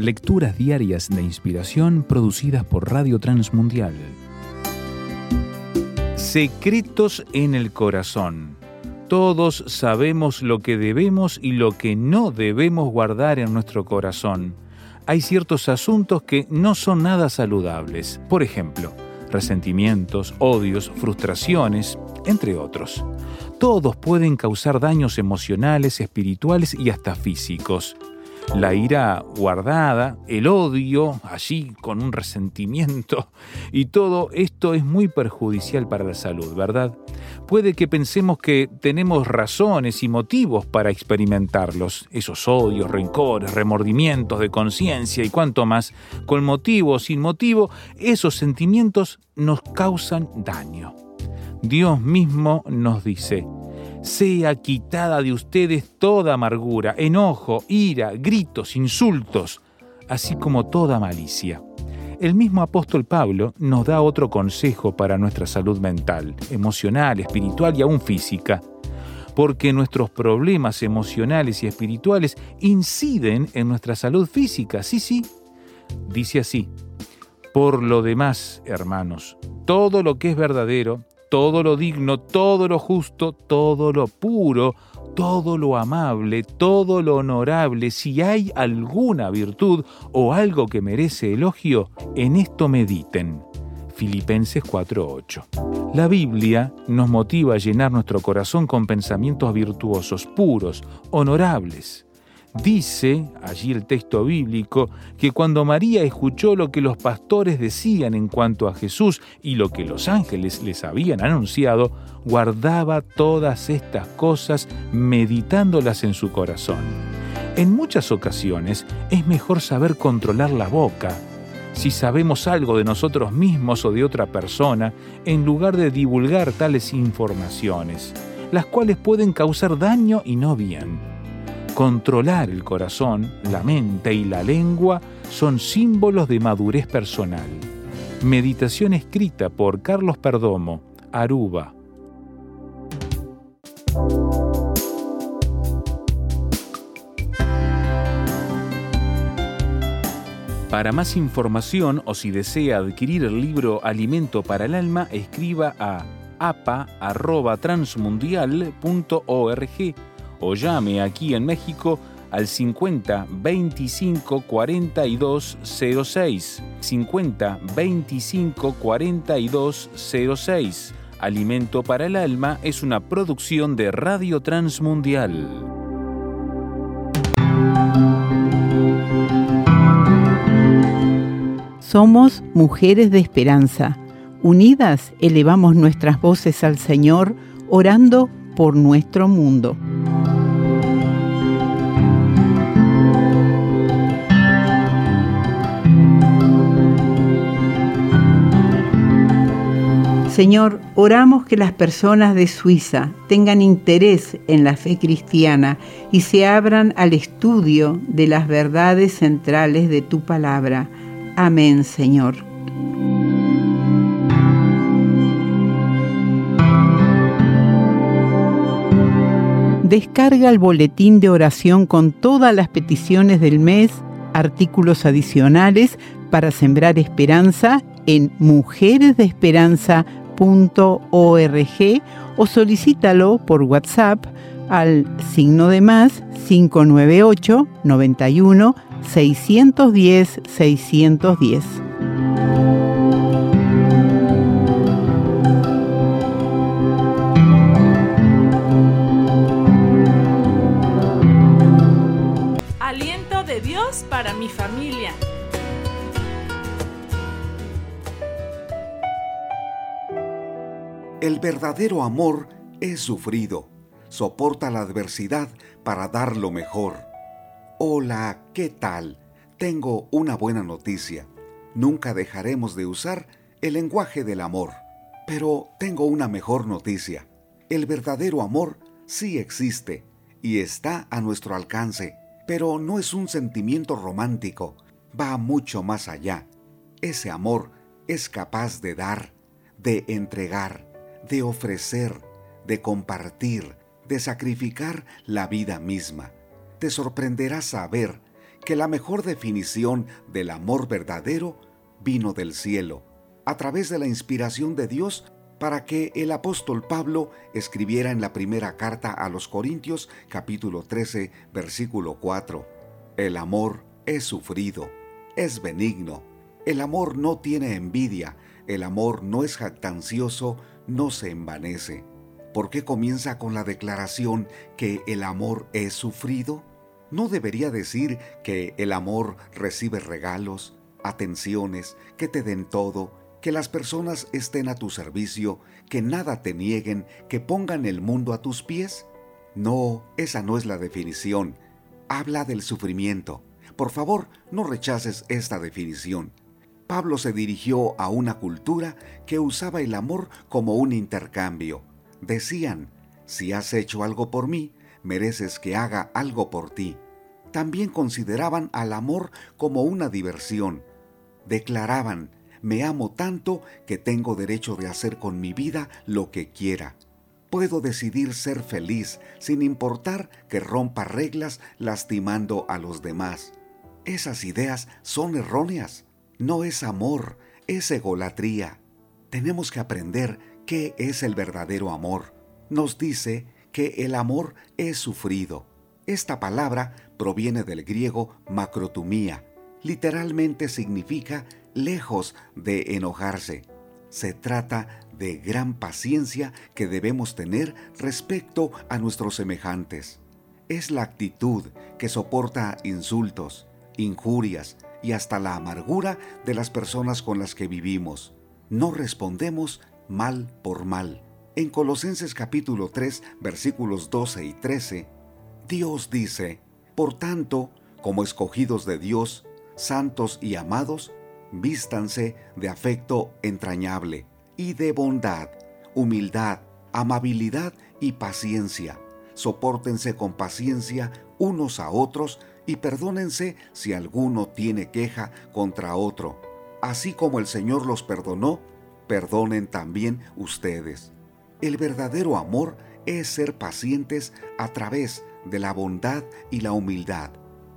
Lecturas diarias de inspiración producidas por Radio Transmundial. Secretos en el corazón. Todos sabemos lo que debemos y lo que no debemos guardar en nuestro corazón. Hay ciertos asuntos que no son nada saludables. Por ejemplo, resentimientos, odios, frustraciones, entre otros. Todos pueden causar daños emocionales, espirituales y hasta físicos. La ira guardada, el odio, allí con un resentimiento, y todo esto es muy perjudicial para la salud, ¿verdad? Puede que pensemos que tenemos razones y motivos para experimentarlos, esos odios, rencores, remordimientos de conciencia y cuanto más, con motivo o sin motivo, esos sentimientos nos causan daño. Dios mismo nos dice, sea quitada de ustedes toda amargura, enojo, ira, gritos, insultos, así como toda malicia. El mismo apóstol Pablo nos da otro consejo para nuestra salud mental, emocional, espiritual y aún física, porque nuestros problemas emocionales y espirituales inciden en nuestra salud física, sí, sí. Dice así, por lo demás, hermanos, todo lo que es verdadero, todo lo digno, todo lo justo, todo lo puro, todo lo amable, todo lo honorable, si hay alguna virtud o algo que merece elogio, en esto mediten. Filipenses 4:8. La Biblia nos motiva a llenar nuestro corazón con pensamientos virtuosos, puros, honorables. Dice allí el texto bíblico que cuando María escuchó lo que los pastores decían en cuanto a Jesús y lo que los ángeles les habían anunciado, guardaba todas estas cosas meditándolas en su corazón. En muchas ocasiones es mejor saber controlar la boca si sabemos algo de nosotros mismos o de otra persona, en lugar de divulgar tales informaciones, las cuales pueden causar daño y no bien. Controlar el corazón, la mente y la lengua son símbolos de madurez personal. Meditación escrita por Carlos Perdomo, Aruba. Para más información o si desea adquirir el libro Alimento para el Alma, escriba a apa.transmundial.org o llame aquí en México al 50 25 42 06. 50 25 42 06. Alimento para el Alma es una producción de Radio Transmundial. Somos mujeres de esperanza. Unidas elevamos nuestras voces al Señor, orando por nuestro mundo. Señor, oramos que las personas de Suiza tengan interés en la fe cristiana y se abran al estudio de las verdades centrales de tu palabra. Amén, Señor. Descarga el boletín de oración con todas las peticiones del mes, artículos adicionales para sembrar esperanza en mujeresdeesperanza.com o solicítalo por WhatsApp al signo de más 598 91 610 610. El verdadero amor es sufrido, soporta la adversidad para dar lo mejor. Hola, ¿qué tal? Tengo una buena noticia. Nunca dejaremos de usar el lenguaje del amor. Pero tengo una mejor noticia. El verdadero amor sí existe y está a nuestro alcance, pero no es un sentimiento romántico, va mucho más allá. Ese amor es capaz de dar, de entregar, de ofrecer, de compartir, de sacrificar la vida misma. Te sorprenderá saber que la mejor definición del amor verdadero vino del cielo, a través de la inspiración de Dios para que el apóstol Pablo escribiera en la primera carta a los Corintios capítulo 13 versículo 4. El amor es sufrido, es benigno, el amor no tiene envidia, el amor no es jactancioso, no se envanece. ¿Por qué comienza con la declaración que el amor es sufrido? ¿No debería decir que el amor recibe regalos, atenciones, que te den todo, que las personas estén a tu servicio, que nada te nieguen, que pongan el mundo a tus pies? No, esa no es la definición. Habla del sufrimiento. Por favor, no rechaces esta definición. Pablo se dirigió a una cultura que usaba el amor como un intercambio. Decían, si has hecho algo por mí, mereces que haga algo por ti. También consideraban al amor como una diversión. Declaraban, me amo tanto que tengo derecho de hacer con mi vida lo que quiera. Puedo decidir ser feliz sin importar que rompa reglas lastimando a los demás. Esas ideas son erróneas no es amor, es egolatría. Tenemos que aprender qué es el verdadero amor. Nos dice que el amor es sufrido. Esta palabra proviene del griego macrotumía. Literalmente significa lejos de enojarse. Se trata de gran paciencia que debemos tener respecto a nuestros semejantes. Es la actitud que soporta insultos, injurias, y hasta la amargura de las personas con las que vivimos. No respondemos mal por mal. En Colosenses capítulo 3 versículos 12 y 13, Dios dice, Por tanto, como escogidos de Dios, santos y amados, vístanse de afecto entrañable y de bondad, humildad, amabilidad y paciencia. Sopórtense con paciencia unos a otros y perdónense si alguno tiene queja contra otro. Así como el Señor los perdonó, perdonen también ustedes. El verdadero amor es ser pacientes a través de la bondad y la humildad.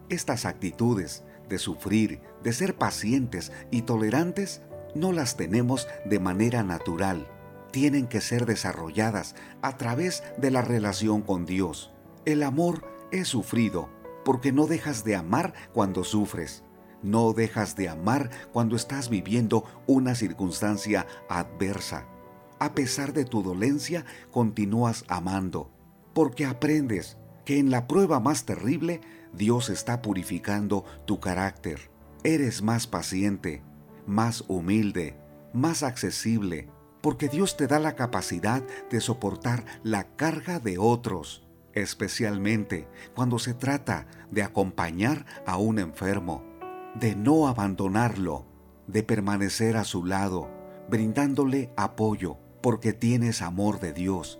Estas actitudes de sufrir, de ser pacientes y tolerantes, no las tenemos de manera natural. Tienen que ser desarrolladas a través de la relación con Dios. El amor es sufrido porque no dejas de amar cuando sufres. No dejas de amar cuando estás viviendo una circunstancia adversa. A pesar de tu dolencia, continúas amando, porque aprendes que en la prueba más terrible Dios está purificando tu carácter. Eres más paciente, más humilde, más accesible, porque Dios te da la capacidad de soportar la carga de otros, especialmente cuando se trata de acompañar a un enfermo, de no abandonarlo, de permanecer a su lado, brindándole apoyo, porque tienes amor de Dios.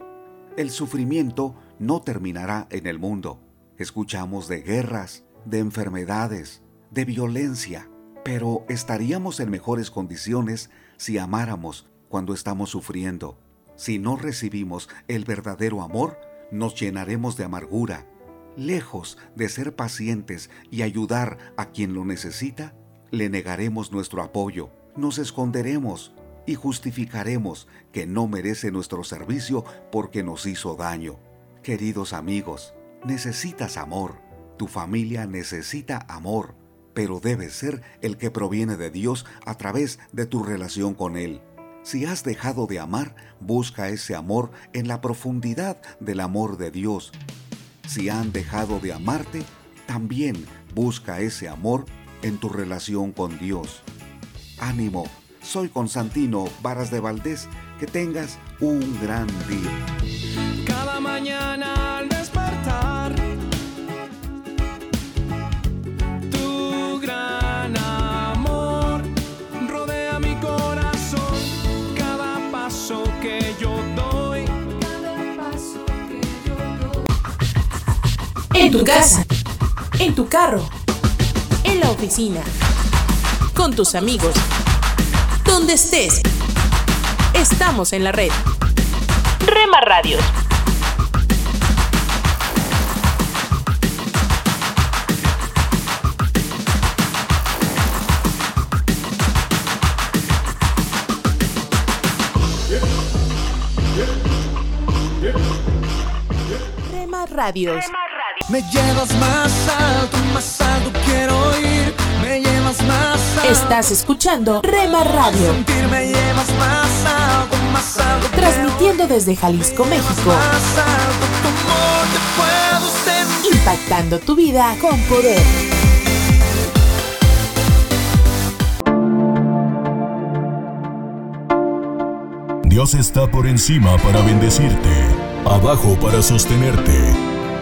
El sufrimiento no terminará en el mundo. Escuchamos de guerras, de enfermedades, de violencia, pero estaríamos en mejores condiciones si amáramos cuando estamos sufriendo. Si no recibimos el verdadero amor, nos llenaremos de amargura. Lejos de ser pacientes y ayudar a quien lo necesita, le negaremos nuestro apoyo, nos esconderemos y justificaremos que no merece nuestro servicio porque nos hizo daño. Queridos amigos, necesitas amor, tu familia necesita amor, pero debe ser el que proviene de Dios a través de tu relación con Él. Si has dejado de amar, busca ese amor en la profundidad del amor de Dios. Si han dejado de amarte, también busca ese amor en tu relación con Dios. Ánimo, soy Constantino Varas de Valdés, que tengas un gran día. Cada mañana En tu casa, en tu carro, en la oficina, con tus amigos, donde estés. Estamos en la red. Rema Radios. Rema Radios. Me llevas más alto, más alto quiero ir. Me llevas más alto. Estás escuchando Rema Radio, Sentir me llevas más alto, más alto. transmitiendo desde Jalisco, México, Más alto, tu amor te impactando tu vida con poder. Dios está por encima para bendecirte, abajo para sostenerte,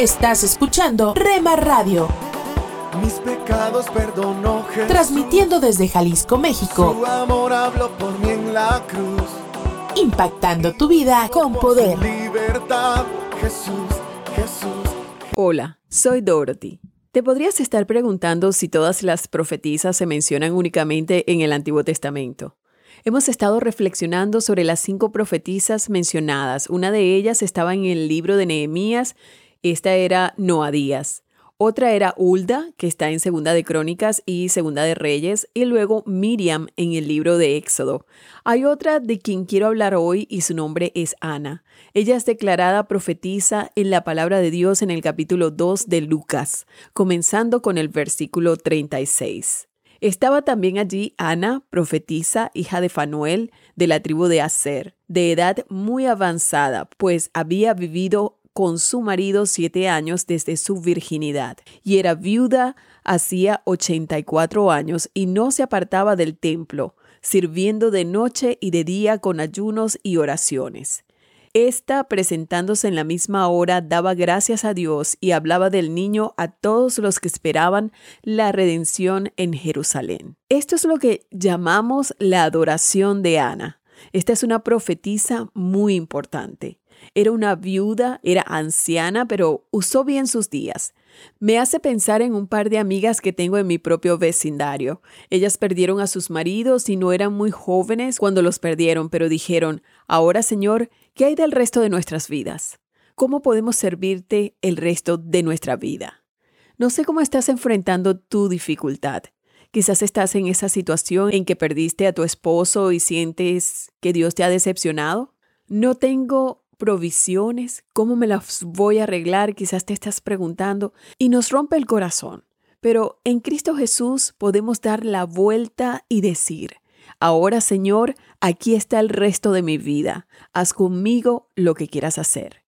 Estás escuchando Rema Radio, Mis pecados perdonó Jesús. transmitiendo desde Jalisco, México, Su amor habló por mí en la cruz. impactando tu vida con poder. Libertad, Jesús, Jesús. Hola, soy Dorothy. Te podrías estar preguntando si todas las profetizas se mencionan únicamente en el Antiguo Testamento. Hemos estado reflexionando sobre las cinco profetizas mencionadas. Una de ellas estaba en el libro de Nehemías. Esta era Noadías. Otra era Hulda, que está en Segunda de Crónicas y Segunda de Reyes, y luego Miriam en el libro de Éxodo. Hay otra de quien quiero hablar hoy y su nombre es Ana. Ella es declarada profetisa en la palabra de Dios en el capítulo 2 de Lucas, comenzando con el versículo 36. Estaba también allí Ana, profetisa, hija de Fanuel, de la tribu de Aser, de edad muy avanzada, pues había vivido con su marido siete años desde su virginidad, y era viuda hacía 84 años y no se apartaba del templo, sirviendo de noche y de día con ayunos y oraciones. Esta, presentándose en la misma hora, daba gracias a Dios y hablaba del niño a todos los que esperaban la redención en Jerusalén. Esto es lo que llamamos la adoración de Ana. Esta es una profetisa muy importante. Era una viuda, era anciana, pero usó bien sus días. Me hace pensar en un par de amigas que tengo en mi propio vecindario. Ellas perdieron a sus maridos y no eran muy jóvenes cuando los perdieron, pero dijeron, ahora Señor, ¿qué hay del resto de nuestras vidas? ¿Cómo podemos servirte el resto de nuestra vida? No sé cómo estás enfrentando tu dificultad. Quizás estás en esa situación en que perdiste a tu esposo y sientes que Dios te ha decepcionado. No tengo provisiones, ¿cómo me las voy a arreglar? Quizás te estás preguntando y nos rompe el corazón. Pero en Cristo Jesús podemos dar la vuelta y decir, ahora Señor, aquí está el resto de mi vida, haz conmigo lo que quieras hacer.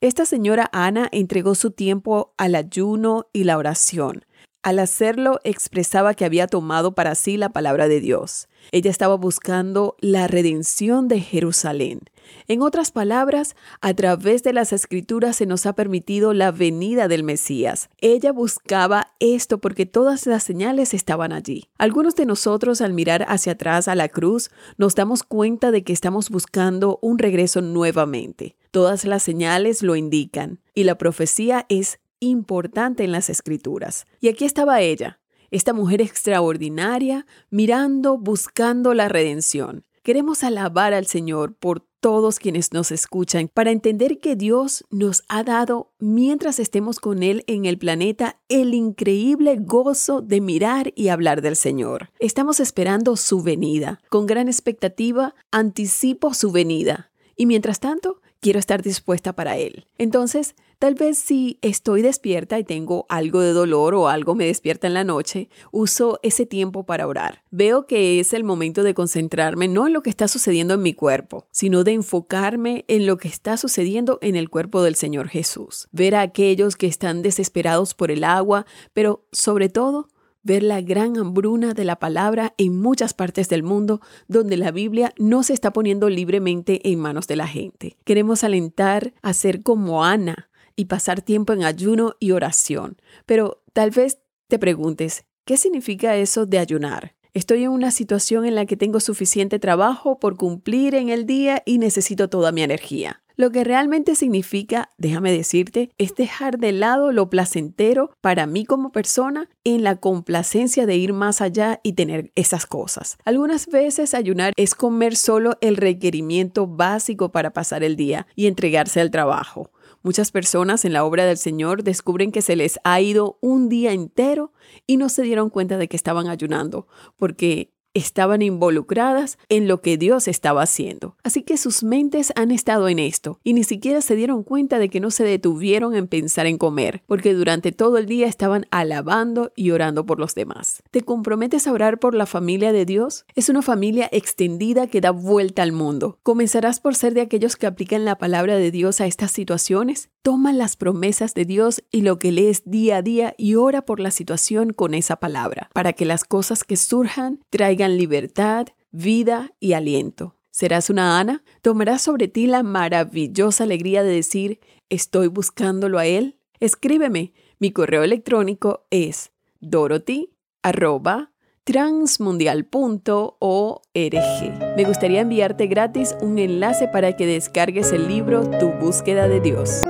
Esta señora Ana entregó su tiempo al ayuno y la oración. Al hacerlo expresaba que había tomado para sí la palabra de Dios. Ella estaba buscando la redención de Jerusalén. En otras palabras, a través de las escrituras se nos ha permitido la venida del Mesías. Ella buscaba esto porque todas las señales estaban allí. Algunos de nosotros al mirar hacia atrás a la cruz nos damos cuenta de que estamos buscando un regreso nuevamente. Todas las señales lo indican y la profecía es importante en las escrituras. Y aquí estaba ella, esta mujer extraordinaria, mirando, buscando la redención. Queremos alabar al Señor por todos quienes nos escuchan para entender que Dios nos ha dado, mientras estemos con Él en el planeta, el increíble gozo de mirar y hablar del Señor. Estamos esperando su venida. Con gran expectativa, anticipo su venida. Y mientras tanto, quiero estar dispuesta para Él. Entonces, tal vez si estoy despierta y tengo algo de dolor o algo me despierta en la noche, uso ese tiempo para orar. Veo que es el momento de concentrarme no en lo que está sucediendo en mi cuerpo, sino de enfocarme en lo que está sucediendo en el cuerpo del Señor Jesús. Ver a aquellos que están desesperados por el agua, pero sobre todo, ver la gran hambruna de la palabra en muchas partes del mundo donde la Biblia no se está poniendo libremente en manos de la gente. Queremos alentar a ser como Ana y pasar tiempo en ayuno y oración. Pero tal vez te preguntes, ¿qué significa eso de ayunar? Estoy en una situación en la que tengo suficiente trabajo por cumplir en el día y necesito toda mi energía. Lo que realmente significa, déjame decirte, es dejar de lado lo placentero para mí como persona en la complacencia de ir más allá y tener esas cosas. Algunas veces ayunar es comer solo el requerimiento básico para pasar el día y entregarse al trabajo. Muchas personas en la obra del Señor descubren que se les ha ido un día entero y no se dieron cuenta de que estaban ayunando, porque estaban involucradas en lo que Dios estaba haciendo. Así que sus mentes han estado en esto y ni siquiera se dieron cuenta de que no se detuvieron en pensar en comer, porque durante todo el día estaban alabando y orando por los demás. ¿Te comprometes a orar por la familia de Dios? Es una familia extendida que da vuelta al mundo. ¿Comenzarás por ser de aquellos que aplican la palabra de Dios a estas situaciones? Toma las promesas de Dios y lo que lees día a día y ora por la situación con esa palabra, para que las cosas que surjan libertad, vida y aliento. ¿Serás una Ana? ¿Tomarás sobre ti la maravillosa alegría de decir, estoy buscándolo a Él? Escríbeme. Mi correo electrónico es dorothy@transmundial.org. Me gustaría enviarte gratis un enlace para que descargues el libro Tu búsqueda de Dios.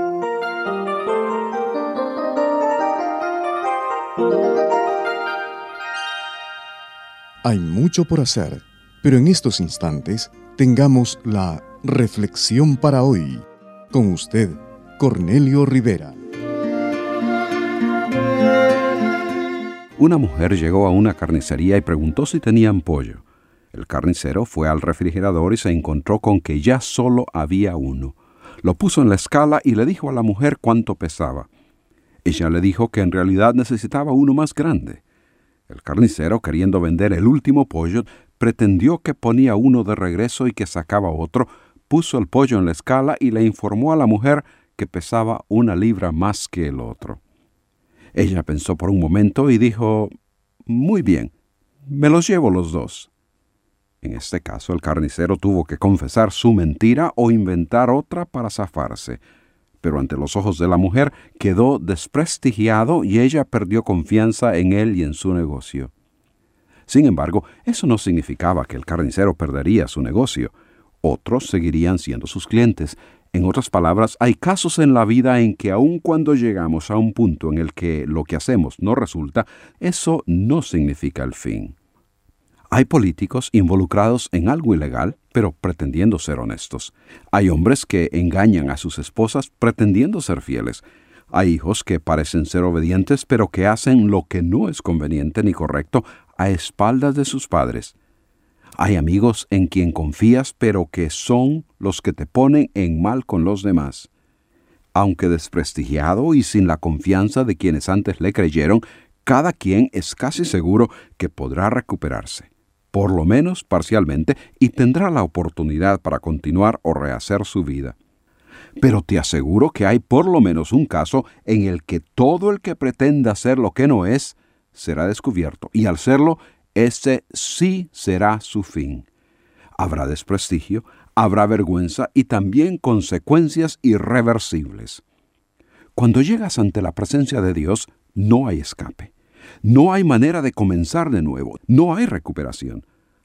Hay mucho por hacer, pero en estos instantes tengamos la reflexión para hoy. Con usted, Cornelio Rivera. Una mujer llegó a una carnicería y preguntó si tenían pollo. El carnicero fue al refrigerador y se encontró con que ya solo había uno. Lo puso en la escala y le dijo a la mujer cuánto pesaba. Ella le dijo que en realidad necesitaba uno más grande. El carnicero, queriendo vender el último pollo, pretendió que ponía uno de regreso y que sacaba otro, puso el pollo en la escala y le informó a la mujer que pesaba una libra más que el otro. Ella pensó por un momento y dijo, Muy bien, me los llevo los dos. En este caso el carnicero tuvo que confesar su mentira o inventar otra para zafarse pero ante los ojos de la mujer quedó desprestigiado y ella perdió confianza en él y en su negocio. Sin embargo, eso no significaba que el carnicero perdería su negocio. Otros seguirían siendo sus clientes. En otras palabras, hay casos en la vida en que aun cuando llegamos a un punto en el que lo que hacemos no resulta, eso no significa el fin. Hay políticos involucrados en algo ilegal, pero pretendiendo ser honestos. Hay hombres que engañan a sus esposas pretendiendo ser fieles. Hay hijos que parecen ser obedientes, pero que hacen lo que no es conveniente ni correcto a espaldas de sus padres. Hay amigos en quien confías, pero que son los que te ponen en mal con los demás. Aunque desprestigiado y sin la confianza de quienes antes le creyeron, cada quien es casi seguro que podrá recuperarse, por lo menos parcialmente, y tendrá la oportunidad para continuar o rehacer su vida. Pero te aseguro que hay por lo menos un caso en el que todo el que pretenda ser lo que no es, será descubierto, y al serlo, ese sí será su fin. Habrá desprestigio, habrá vergüenza y también consecuencias irreversibles. Cuando llegas ante la presencia de Dios, no hay escape. No hay manera de comenzar de nuevo, no hay recuperación.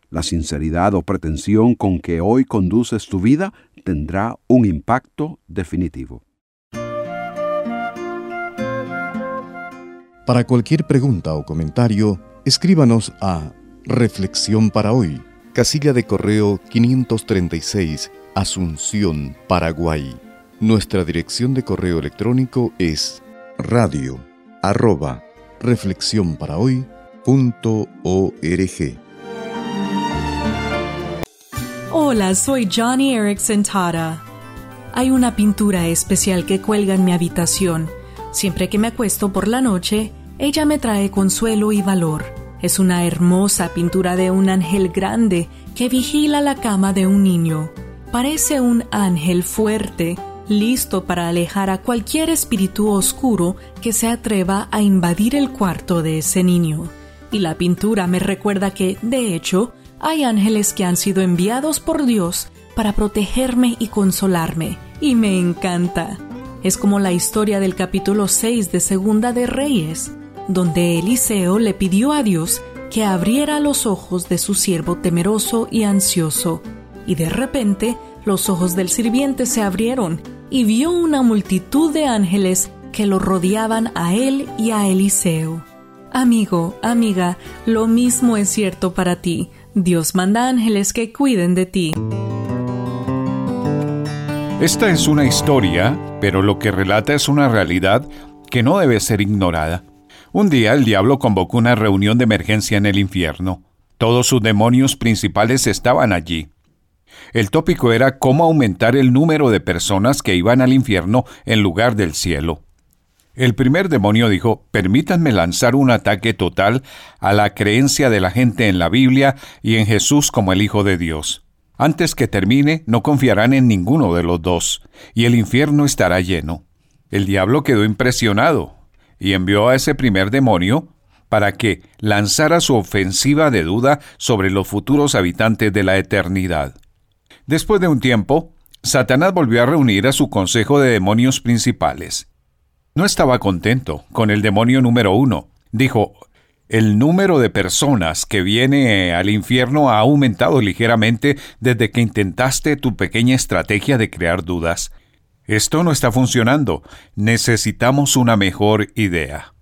La sinceridad o pretensión con que hoy conduces tu vida tendrá un impacto definitivo. Para cualquier pregunta o comentario, escríbanos a Reflexión para hoy, casilla de correo 536, Asunción, Paraguay. Nuestra dirección de correo electrónico es radio arroba Hola, soy Johnny Erickson Tara. Hay una pintura especial que cuelga en mi habitación. Siempre que me acuesto por la noche, ella me trae consuelo y valor. Es una hermosa pintura de un ángel grande que vigila la cama de un niño. Parece un ángel fuerte, listo para alejar a cualquier espíritu oscuro que se atreva a invadir el cuarto de ese niño. Y la pintura me recuerda que, de hecho, hay ángeles que han sido enviados por Dios para protegerme y consolarme, y me encanta. Es como la historia del capítulo 6 de Segunda de Reyes, donde Eliseo le pidió a Dios que abriera los ojos de su siervo temeroso y ansioso, y de repente los ojos del sirviente se abrieron y vio una multitud de ángeles que lo rodeaban a él y a Eliseo. Amigo, amiga, lo mismo es cierto para ti. Dios manda ángeles que cuiden de ti. Esta es una historia, pero lo que relata es una realidad que no debe ser ignorada. Un día el diablo convocó una reunión de emergencia en el infierno. Todos sus demonios principales estaban allí. El tópico era cómo aumentar el número de personas que iban al infierno en lugar del cielo. El primer demonio dijo, permítanme lanzar un ataque total a la creencia de la gente en la Biblia y en Jesús como el Hijo de Dios. Antes que termine, no confiarán en ninguno de los dos, y el infierno estará lleno. El diablo quedó impresionado y envió a ese primer demonio para que lanzara su ofensiva de duda sobre los futuros habitantes de la eternidad. Después de un tiempo, Satanás volvió a reunir a su consejo de demonios principales. No estaba contento con el demonio número uno. Dijo, el número de personas que viene al infierno ha aumentado ligeramente desde que intentaste tu pequeña estrategia de crear dudas. Esto no está funcionando. Necesitamos una mejor idea.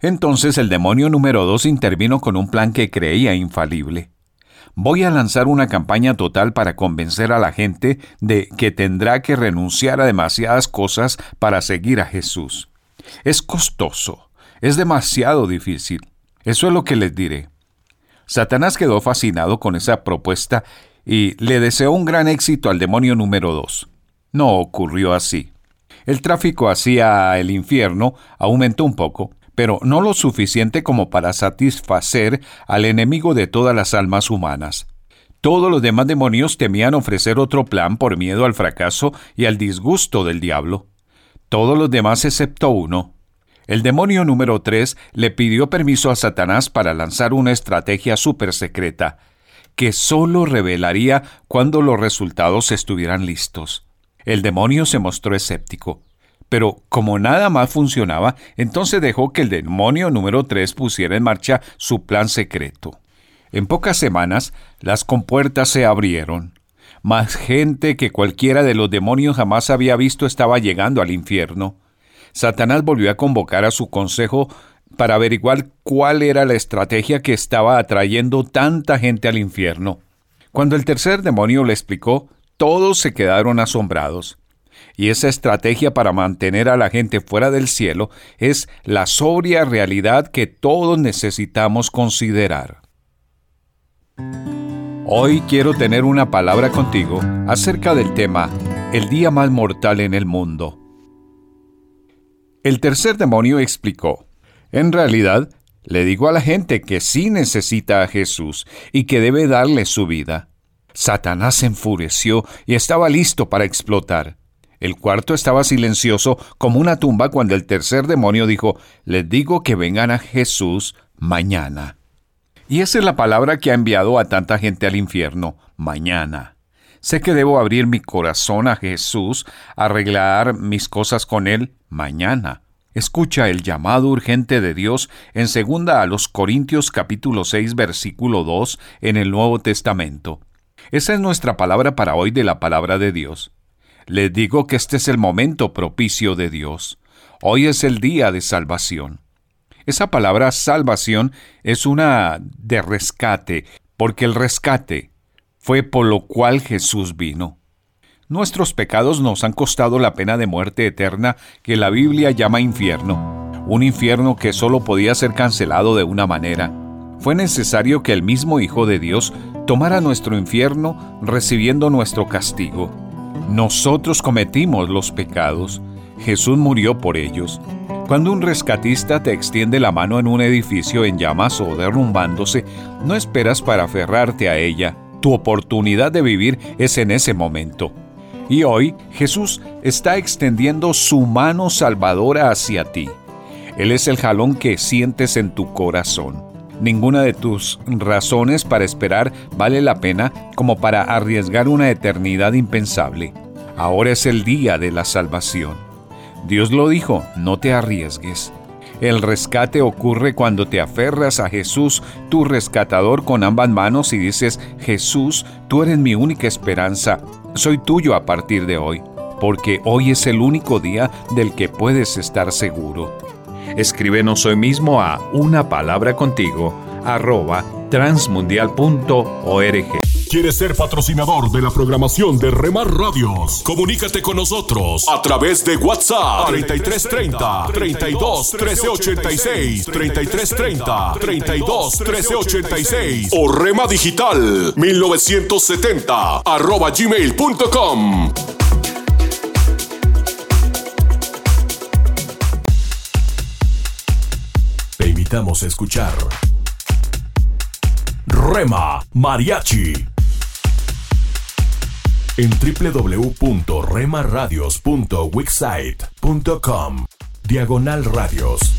Entonces el demonio número dos intervino con un plan que creía infalible. Voy a lanzar una campaña total para convencer a la gente de que tendrá que renunciar a demasiadas cosas para seguir a Jesús. Es costoso, es demasiado difícil. Eso es lo que les diré. Satanás quedó fascinado con esa propuesta y le deseó un gran éxito al demonio número dos. No ocurrió así. El tráfico hacia el infierno aumentó un poco, pero no lo suficiente como para satisfacer al enemigo de todas las almas humanas. Todos los demás demonios temían ofrecer otro plan por miedo al fracaso y al disgusto del diablo. Todos los demás excepto uno. El demonio número tres le pidió permiso a Satanás para lanzar una estrategia súper secreta, que sólo revelaría cuando los resultados estuvieran listos. El demonio se mostró escéptico. Pero como nada más funcionaba, entonces dejó que el demonio número 3 pusiera en marcha su plan secreto. En pocas semanas, las compuertas se abrieron. Más gente que cualquiera de los demonios jamás había visto estaba llegando al infierno. Satanás volvió a convocar a su consejo para averiguar cuál era la estrategia que estaba atrayendo tanta gente al infierno. Cuando el tercer demonio le explicó, todos se quedaron asombrados. Y esa estrategia para mantener a la gente fuera del cielo es la sobria realidad que todos necesitamos considerar. Hoy quiero tener una palabra contigo acerca del tema El día más mortal en el mundo. El tercer demonio explicó, en realidad, le digo a la gente que sí necesita a Jesús y que debe darle su vida. Satanás se enfureció y estaba listo para explotar. El cuarto estaba silencioso como una tumba cuando el tercer demonio dijo, les digo que vengan a Jesús mañana. Y esa es la palabra que ha enviado a tanta gente al infierno, mañana. Sé que debo abrir mi corazón a Jesús, arreglar mis cosas con Él mañana. Escucha el llamado urgente de Dios en segunda a los Corintios capítulo 6 versículo 2 en el Nuevo Testamento. Esa es nuestra palabra para hoy de la palabra de Dios. Les digo que este es el momento propicio de Dios. Hoy es el día de salvación. Esa palabra salvación es una de rescate, porque el rescate fue por lo cual Jesús vino. Nuestros pecados nos han costado la pena de muerte eterna que la Biblia llama infierno, un infierno que solo podía ser cancelado de una manera. Fue necesario que el mismo Hijo de Dios tomara nuestro infierno recibiendo nuestro castigo. Nosotros cometimos los pecados. Jesús murió por ellos. Cuando un rescatista te extiende la mano en un edificio en llamas o derrumbándose, no esperas para aferrarte a ella. Tu oportunidad de vivir es en ese momento. Y hoy Jesús está extendiendo su mano salvadora hacia ti. Él es el jalón que sientes en tu corazón. Ninguna de tus razones para esperar vale la pena como para arriesgar una eternidad impensable. Ahora es el día de la salvación. Dios lo dijo, no te arriesgues. El rescate ocurre cuando te aferras a Jesús, tu rescatador, con ambas manos y dices, Jesús, tú eres mi única esperanza, soy tuyo a partir de hoy, porque hoy es el único día del que puedes estar seguro. Escríbenos hoy mismo a una palabra contigo arroba transmundial.org. ¿Quieres ser patrocinador de la programación de Remar Radios? Comunícate con nosotros a través de WhatsApp 3330 32 1386 3330 32 1386 o Rema Digital 1970 arroba gmail.com. Escuchar. Rema Mariachi. En www.remaradios.wixsite.com Diagonal Radios.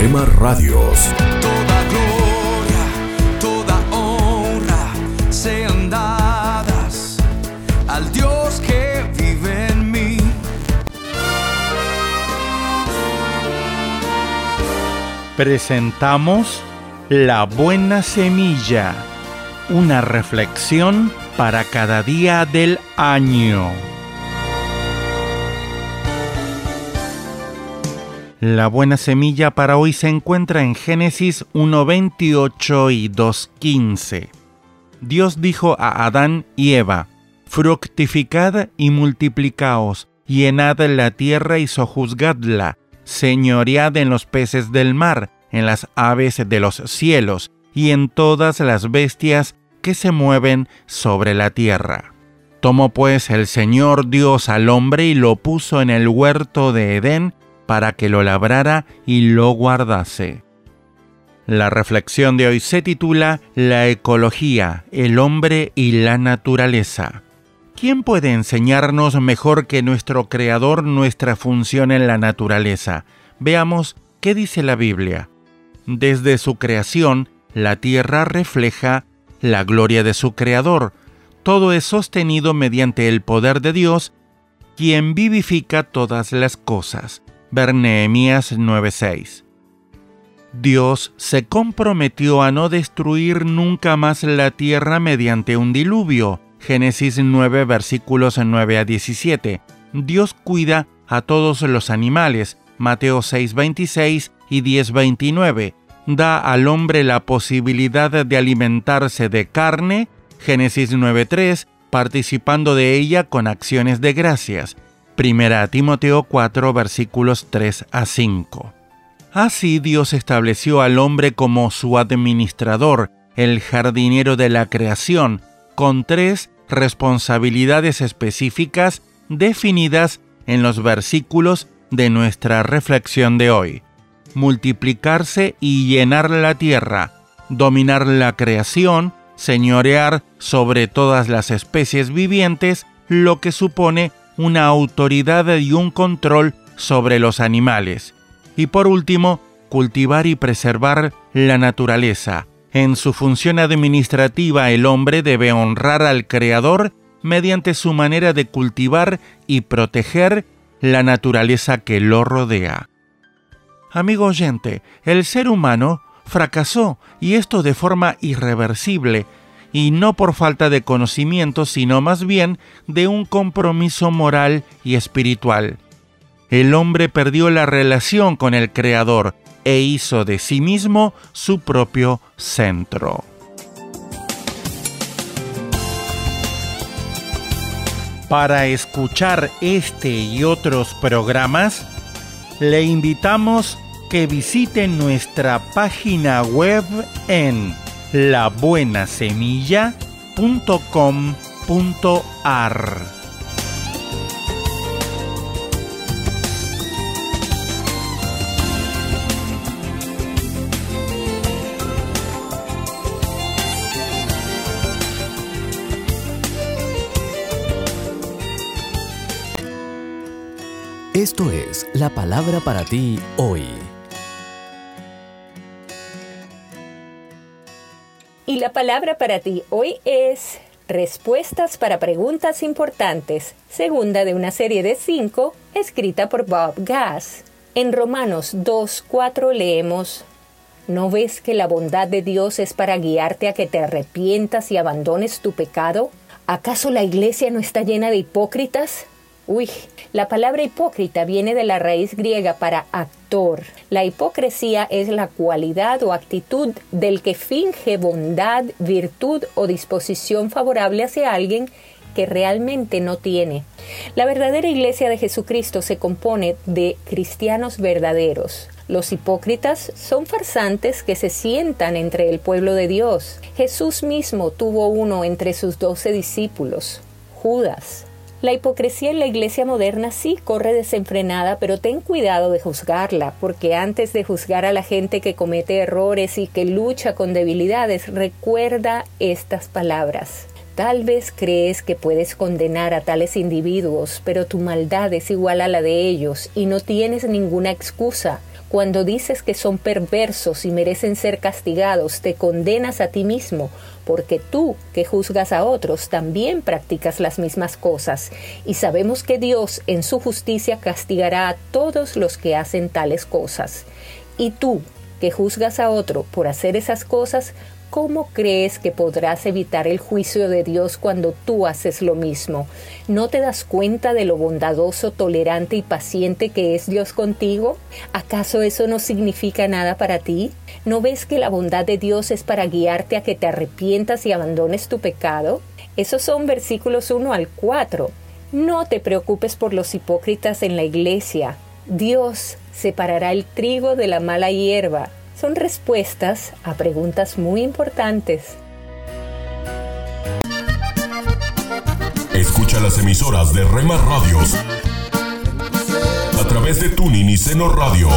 Rema Radios. Toda gloria, toda honra sean dadas al Dios que vive en mí. presentamos La Buena Semilla, una reflexión para cada día del año. La buena semilla para hoy se encuentra en Génesis 1.28 y 2.15. Dios dijo a Adán y Eva, Fructificad y multiplicaos, llenad la tierra y sojuzgadla, señoread en los peces del mar, en las aves de los cielos, y en todas las bestias que se mueven sobre la tierra. Tomó pues el Señor Dios al hombre y lo puso en el huerto de Edén para que lo labrara y lo guardase. La reflexión de hoy se titula La ecología, el hombre y la naturaleza. ¿Quién puede enseñarnos mejor que nuestro Creador nuestra función en la naturaleza? Veamos qué dice la Biblia. Desde su creación, la tierra refleja la gloria de su Creador. Todo es sostenido mediante el poder de Dios, quien vivifica todas las cosas. Ver 9:6. Dios se comprometió a no destruir nunca más la tierra mediante un diluvio. Génesis 9 versículos 9 a 17. Dios cuida a todos los animales. Mateo 6:26 y 10:29 da al hombre la posibilidad de alimentarse de carne, Génesis 9.3, participando de ella con acciones de gracias, Primera Timoteo 4 versículos 3 a 5. Así Dios estableció al hombre como su administrador, el jardinero de la creación, con tres responsabilidades específicas definidas en los versículos de nuestra reflexión de hoy multiplicarse y llenar la tierra, dominar la creación, señorear sobre todas las especies vivientes, lo que supone una autoridad y un control sobre los animales. Y por último, cultivar y preservar la naturaleza. En su función administrativa el hombre debe honrar al Creador mediante su manera de cultivar y proteger la naturaleza que lo rodea. Amigo oyente, el ser humano fracasó y esto de forma irreversible, y no por falta de conocimiento, sino más bien de un compromiso moral y espiritual. El hombre perdió la relación con el Creador e hizo de sí mismo su propio centro. Para escuchar este y otros programas, le invitamos que visite nuestra página web en labuenasemilla.com.ar. Esto es la palabra para ti hoy. Y la palabra para ti hoy es Respuestas para preguntas importantes, segunda de una serie de cinco, escrita por Bob Gass. En Romanos 2.4 leemos, ¿No ves que la bondad de Dios es para guiarte a que te arrepientas y abandones tu pecado? ¿Acaso la iglesia no está llena de hipócritas? Uy, la palabra hipócrita viene de la raíz griega para La hipocresía es la cualidad o actitud del que finge bondad, virtud o disposición favorable hacia alguien que realmente no tiene. La verdadera iglesia de Jesucristo se compone de cristianos verdaderos. Los hipócritas son farsantes que se sientan entre el pueblo de Dios. Jesús mismo tuvo uno entre sus doce discípulos, Judas. La hipocresía en la iglesia moderna sí corre desenfrenada, pero ten cuidado de juzgarla, porque antes de juzgar a la gente que comete errores y que lucha con debilidades, recuerda estas palabras. Tal vez crees que puedes condenar a tales individuos, pero tu maldad es igual a la de ellos y no tienes ninguna excusa. Cuando dices que son perversos y merecen ser castigados, te condenas a ti mismo, porque tú que juzgas a otros también practicas las mismas cosas, y sabemos que Dios en su justicia castigará a todos los que hacen tales cosas. Y tú, que juzgas a otro por hacer esas cosas, ¿cómo crees que podrás evitar el juicio de Dios cuando tú haces lo mismo? ¿No te das cuenta de lo bondadoso, tolerante y paciente que es Dios contigo? ¿Acaso eso no significa nada para ti? ¿No ves que la bondad de Dios es para guiarte a que te arrepientas y abandones tu pecado? Esos son versículos 1 al 4. No te preocupes por los hipócritas en la iglesia. Dios separará el trigo de la mala hierba. Son respuestas a preguntas muy importantes. Escucha las emisoras de Rema Radios a través de Tuning y Seno Radio.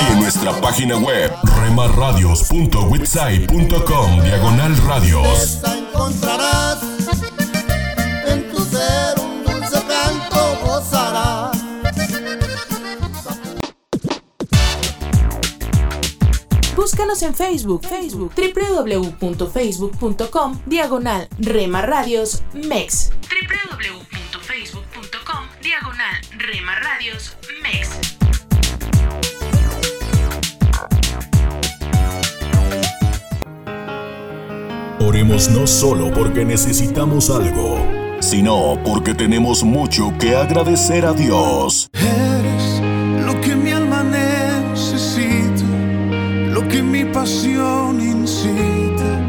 Y en nuestra página web remarradios.witsai.com diagonal radios. Búscanos en Facebook, Facebook, www.facebook.com, diagonal Rema Radios MEX. www.facebook.com, diagonal Rema Radios MEX. Oremos no solo porque necesitamos algo, sino porque tenemos mucho que agradecer a Dios. Mi pasión incita,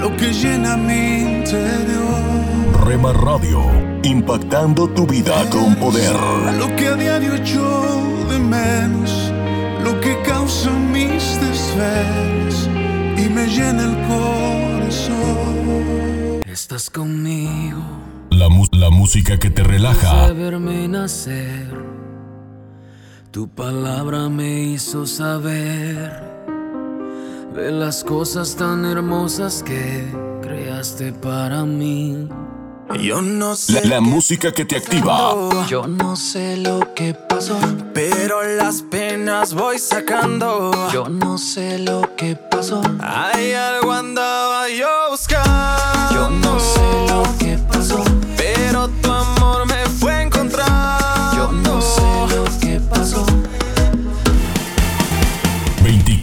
lo que llena mi interior. Rema Radio, impactando tu vida con poder. Lo que a diario echo de menos, lo que causa mis desvelos y me llena el corazón. Estás conmigo. La, la música que te relaja, nacer, tu palabra me hizo saber de las cosas tan hermosas que creaste para mí. Yo no sé. la, la música que te activa, Yo no sé lo que pasó, Pero las penas voy sacando. yo no sé lo que pasó. Hay algo andaba yo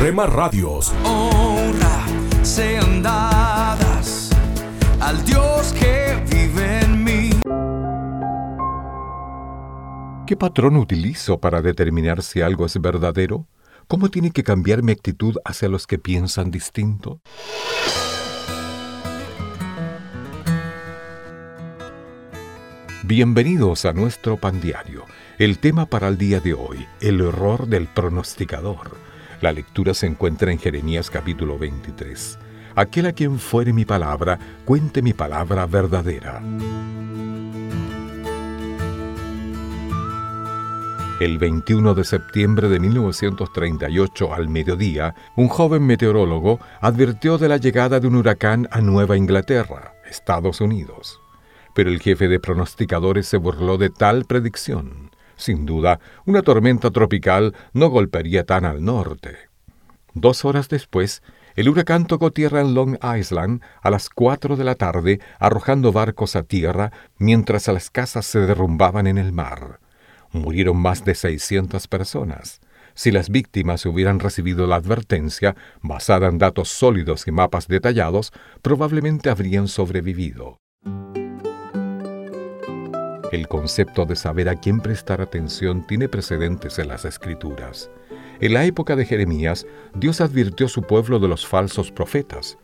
Rema Radios. honra sean dadas al Dios que vive en mí. ¿Qué patrón utilizo para determinar si algo es verdadero? ¿Cómo tiene que cambiar mi actitud hacia los que piensan distinto? Bienvenidos a nuestro pan diario. El tema para el día de hoy, el error del pronosticador. La lectura se encuentra en Jeremías capítulo 23. Aquel a quien fuere mi palabra, cuente mi palabra verdadera. El 21 de septiembre de 1938 al mediodía, un joven meteorólogo advirtió de la llegada de un huracán a Nueva Inglaterra, Estados Unidos. Pero el jefe de pronosticadores se burló de tal predicción. Sin duda, una tormenta tropical no golpearía tan al norte. Dos horas después, el huracán tocó tierra en Long Island a las cuatro de la tarde, arrojando barcos a tierra mientras las casas se derrumbaban en el mar. Murieron más de 600 personas. Si las víctimas hubieran recibido la advertencia, basada en datos sólidos y mapas detallados, probablemente habrían sobrevivido. El concepto de saber a quién prestar atención tiene precedentes en las escrituras. En la época de Jeremías, Dios advirtió a su pueblo de los falsos profetas.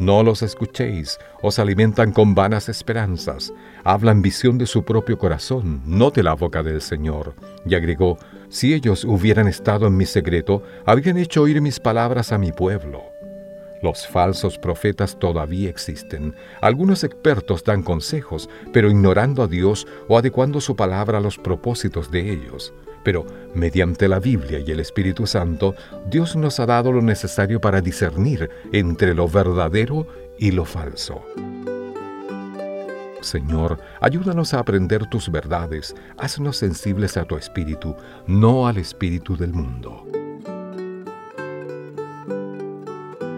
No los escuchéis, os alimentan con vanas esperanzas, hablan visión de su propio corazón, no de la boca del Señor. Y agregó, si ellos hubieran estado en mi secreto, habrían hecho oír mis palabras a mi pueblo. Los falsos profetas todavía existen. Algunos expertos dan consejos, pero ignorando a Dios o adecuando su palabra a los propósitos de ellos. Pero mediante la Biblia y el Espíritu Santo, Dios nos ha dado lo necesario para discernir entre lo verdadero y lo falso. Señor, ayúdanos a aprender tus verdades, haznos sensibles a tu espíritu, no al espíritu del mundo.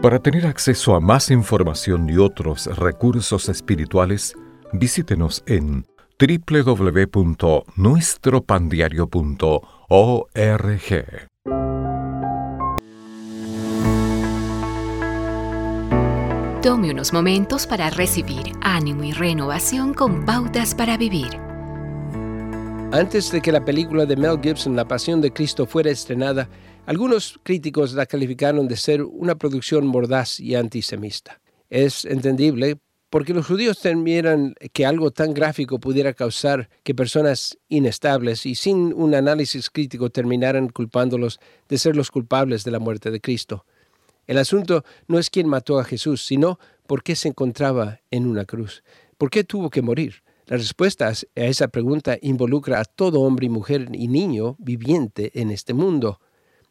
Para tener acceso a más información y otros recursos espirituales, visítenos en www.nuestropandiario.org. Tome unos momentos para recibir ánimo y renovación con pautas para vivir. Antes de que la película de Mel Gibson, La Pasión de Cristo, fuera estrenada, algunos críticos la calificaron de ser una producción mordaz y antisemita. Es entendible porque los judíos temieran que algo tan gráfico pudiera causar que personas inestables y sin un análisis crítico terminaran culpándolos de ser los culpables de la muerte de Cristo. El asunto no es quién mató a Jesús, sino por qué se encontraba en una cruz. ¿Por qué tuvo que morir? La respuesta a esa pregunta involucra a todo hombre y mujer y niño viviente en este mundo.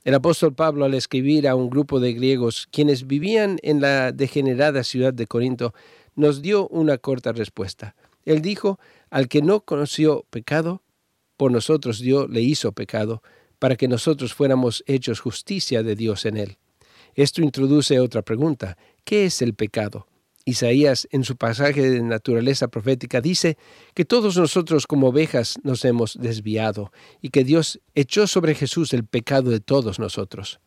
El apóstol Pablo, al escribir a un grupo de griegos quienes vivían en la degenerada ciudad de Corinto, nos dio una corta respuesta. Él dijo, al que no conoció pecado, por nosotros Dios le hizo pecado, para que nosotros fuéramos hechos justicia de Dios en él. Esto introduce otra pregunta. ¿Qué es el pecado? Isaías, en su pasaje de naturaleza profética, dice que todos nosotros como ovejas nos hemos desviado y que Dios echó sobre Jesús el pecado de todos nosotros.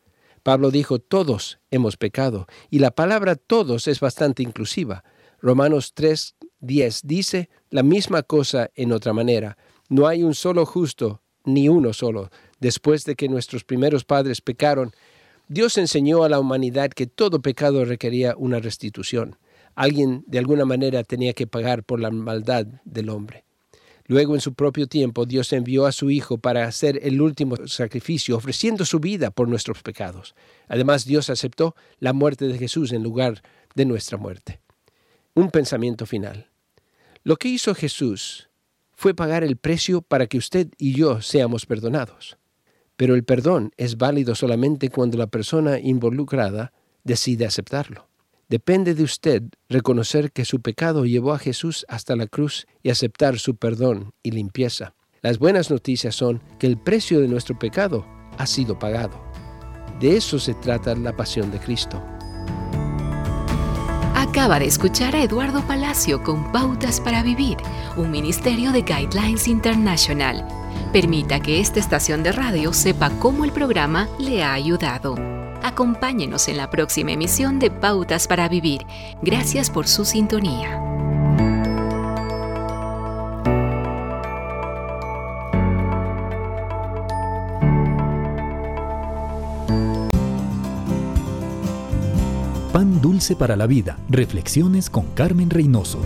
Pablo dijo, todos hemos pecado, y la palabra todos es bastante inclusiva. Romanos 3, 10 dice la misma cosa en otra manera. No hay un solo justo, ni uno solo. Después de que nuestros primeros padres pecaron, Dios enseñó a la humanidad que todo pecado requería una restitución. Alguien de alguna manera tenía que pagar por la maldad del hombre. Luego, en su propio tiempo, Dios envió a su Hijo para hacer el último sacrificio, ofreciendo su vida por nuestros pecados. Además, Dios aceptó la muerte de Jesús en lugar de nuestra muerte un pensamiento final. Lo que hizo Jesús fue pagar el precio para que usted y yo seamos perdonados. Pero el perdón es válido solamente cuando la persona involucrada decide aceptarlo. Depende de usted reconocer que su pecado llevó a Jesús hasta la cruz y aceptar su perdón y limpieza. Las buenas noticias son que el precio de nuestro pecado ha sido pagado. De eso se trata la pasión de Cristo. Acaba de escuchar a Eduardo Palacio con Pautas para Vivir, un ministerio de Guidelines International. Permita que esta estación de radio sepa cómo el programa le ha ayudado. Acompáñenos en la próxima emisión de Pautas para Vivir. Gracias por su sintonía. Pan Dulce para la Vida. Reflexiones con Carmen Reynoso.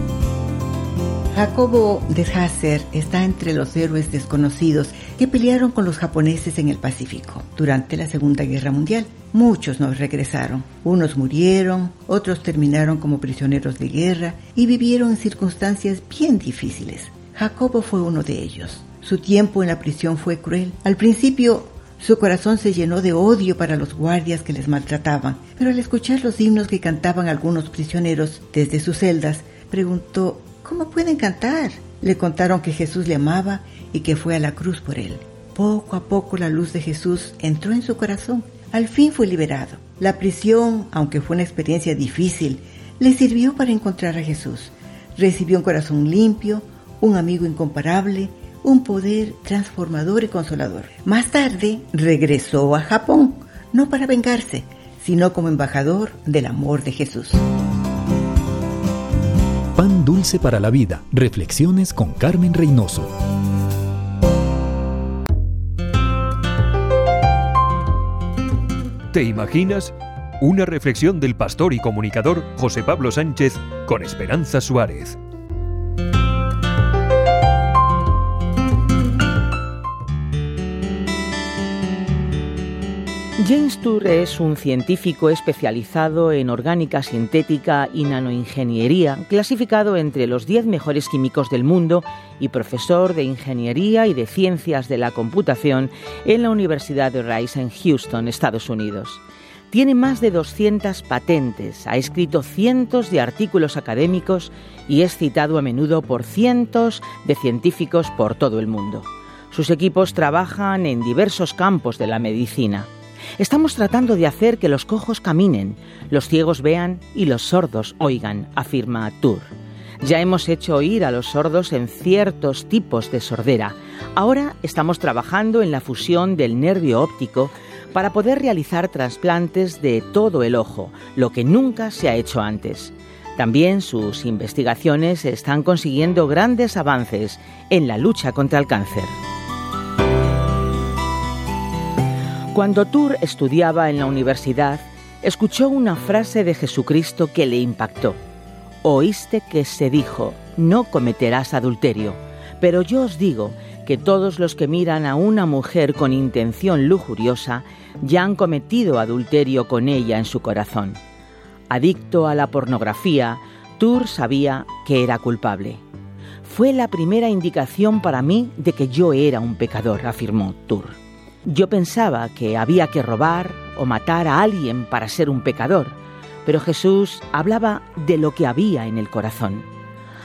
Jacobo de Hasser está entre los héroes desconocidos que pelearon con los japoneses en el Pacífico durante la Segunda Guerra Mundial. Muchos no regresaron. Unos murieron, otros terminaron como prisioneros de guerra y vivieron en circunstancias bien difíciles. Jacobo fue uno de ellos. Su tiempo en la prisión fue cruel. Al principio su corazón se llenó de odio para los guardias que les maltrataban, pero al escuchar los himnos que cantaban algunos prisioneros desde sus celdas, preguntó, ¿cómo pueden cantar? Le contaron que Jesús le amaba y que fue a la cruz por él. Poco a poco la luz de Jesús entró en su corazón. Al fin fue liberado. La prisión, aunque fue una experiencia difícil, le sirvió para encontrar a Jesús. Recibió un corazón limpio, un amigo incomparable, un poder transformador y consolador. Más tarde regresó a Japón, no para vengarse, sino como embajador del amor de Jesús. Pan dulce para la vida. Reflexiones con Carmen Reynoso. ¿Te imaginas? Una reflexión del pastor y comunicador José Pablo Sánchez con Esperanza Suárez. James Tour es un científico especializado en orgánica sintética y nanoingeniería, clasificado entre los 10 mejores químicos del mundo y profesor de ingeniería y de ciencias de la computación en la Universidad de Rice en Houston, Estados Unidos. Tiene más de 200 patentes, ha escrito cientos de artículos académicos y es citado a menudo por cientos de científicos por todo el mundo. Sus equipos trabajan en diversos campos de la medicina. Estamos tratando de hacer que los cojos caminen, los ciegos vean y los sordos oigan, afirma Tour. Ya hemos hecho oír a los sordos en ciertos tipos de sordera. Ahora estamos trabajando en la fusión del nervio óptico para poder realizar trasplantes de todo el ojo, lo que nunca se ha hecho antes. También sus investigaciones están consiguiendo grandes avances en la lucha contra el cáncer. Cuando Tour estudiaba en la universidad, escuchó una frase de Jesucristo que le impactó. Oíste que se dijo, no cometerás adulterio, pero yo os digo que todos los que miran a una mujer con intención lujuriosa ya han cometido adulterio con ella en su corazón. Adicto a la pornografía, Tour sabía que era culpable. Fue la primera indicación para mí de que yo era un pecador, afirmó Tour. Yo pensaba que había que robar o matar a alguien para ser un pecador, pero Jesús hablaba de lo que había en el corazón.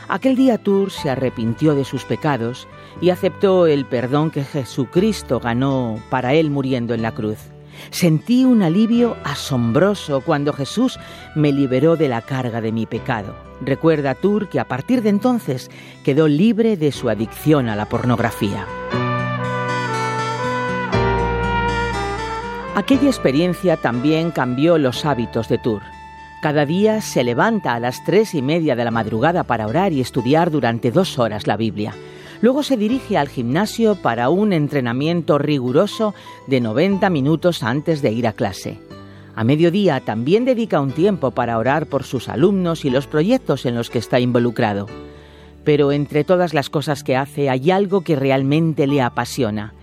Aquel día Tour se arrepintió de sus pecados y aceptó el perdón que Jesucristo ganó para él muriendo en la cruz. Sentí un alivio asombroso cuando Jesús me liberó de la carga de mi pecado. Recuerda Tour que a partir de entonces quedó libre de su adicción a la pornografía. Aquella experiencia también cambió los hábitos de Tour. Cada día se levanta a las tres y media de la madrugada para orar y estudiar durante dos horas la Biblia. Luego se dirige al gimnasio para un entrenamiento riguroso de 90 minutos antes de ir a clase. A mediodía también dedica un tiempo para orar por sus alumnos y los proyectos en los que está involucrado. Pero entre todas las cosas que hace hay algo que realmente le apasiona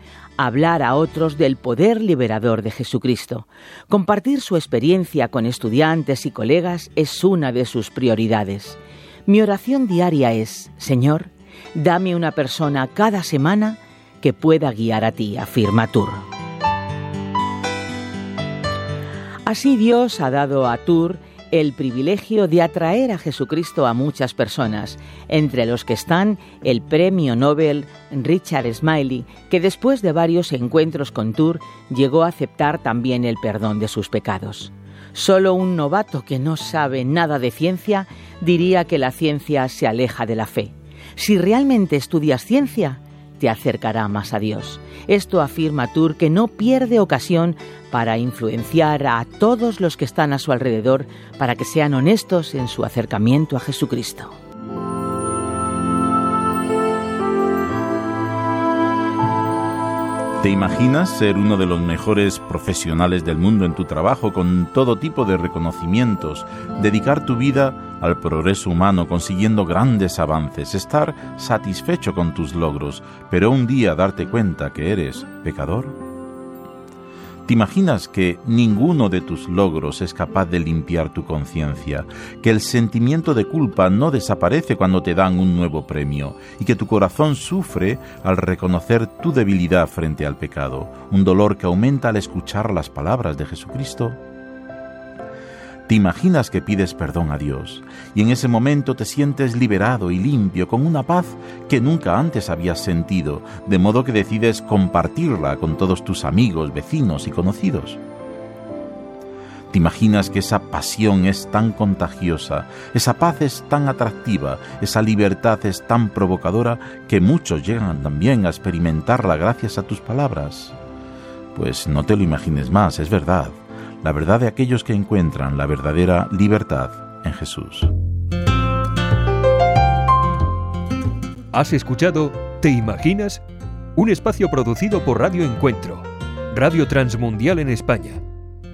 hablar a otros del poder liberador de Jesucristo. Compartir su experiencia con estudiantes y colegas es una de sus prioridades. Mi oración diaria es, Señor, dame una persona cada semana que pueda guiar a ti, afirma Tur. Así Dios ha dado a Tur el privilegio de atraer a Jesucristo a muchas personas, entre los que están el premio Nobel Richard Smiley, que después de varios encuentros con Tour llegó a aceptar también el perdón de sus pecados. Solo un novato que no sabe nada de ciencia diría que la ciencia se aleja de la fe. Si realmente estudias ciencia, te acercará más a Dios. Esto afirma Tour que no pierde ocasión para influenciar a todos los que están a su alrededor para que sean honestos en su acercamiento a Jesucristo. ¿Te imaginas ser uno de los mejores profesionales del mundo en tu trabajo con todo tipo de reconocimientos, dedicar tu vida al progreso humano consiguiendo grandes avances, estar satisfecho con tus logros, pero un día darte cuenta que eres pecador? ¿Te imaginas que ninguno de tus logros es capaz de limpiar tu conciencia? Que el sentimiento de culpa no desaparece cuando te dan un nuevo premio y que tu corazón sufre al reconocer tu debilidad frente al pecado, un dolor que aumenta al escuchar las palabras de Jesucristo? Te imaginas que pides perdón a Dios y en ese momento te sientes liberado y limpio con una paz que nunca antes habías sentido, de modo que decides compartirla con todos tus amigos, vecinos y conocidos. ¿Te imaginas que esa pasión es tan contagiosa, esa paz es tan atractiva, esa libertad es tan provocadora que muchos llegan también a experimentarla gracias a tus palabras? Pues no te lo imagines más, es verdad la verdad de aquellos que encuentran la verdadera libertad en Jesús. ¿Has escuchado ¿Te imaginas? Un espacio producido por Radio Encuentro, Radio Transmundial en España.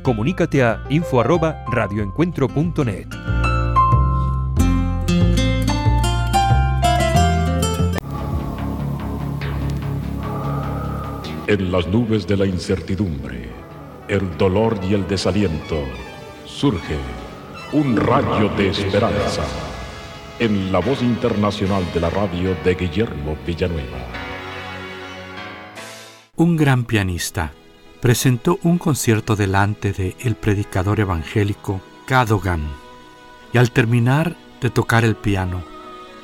Comunícate a info@radioencuentro.net. En las nubes de la incertidumbre el dolor y el desaliento, surge un rayo de esperanza en la voz internacional de la radio de Guillermo Villanueva. Un gran pianista presentó un concierto delante de el predicador evangélico Cadogan y al terminar de tocar el piano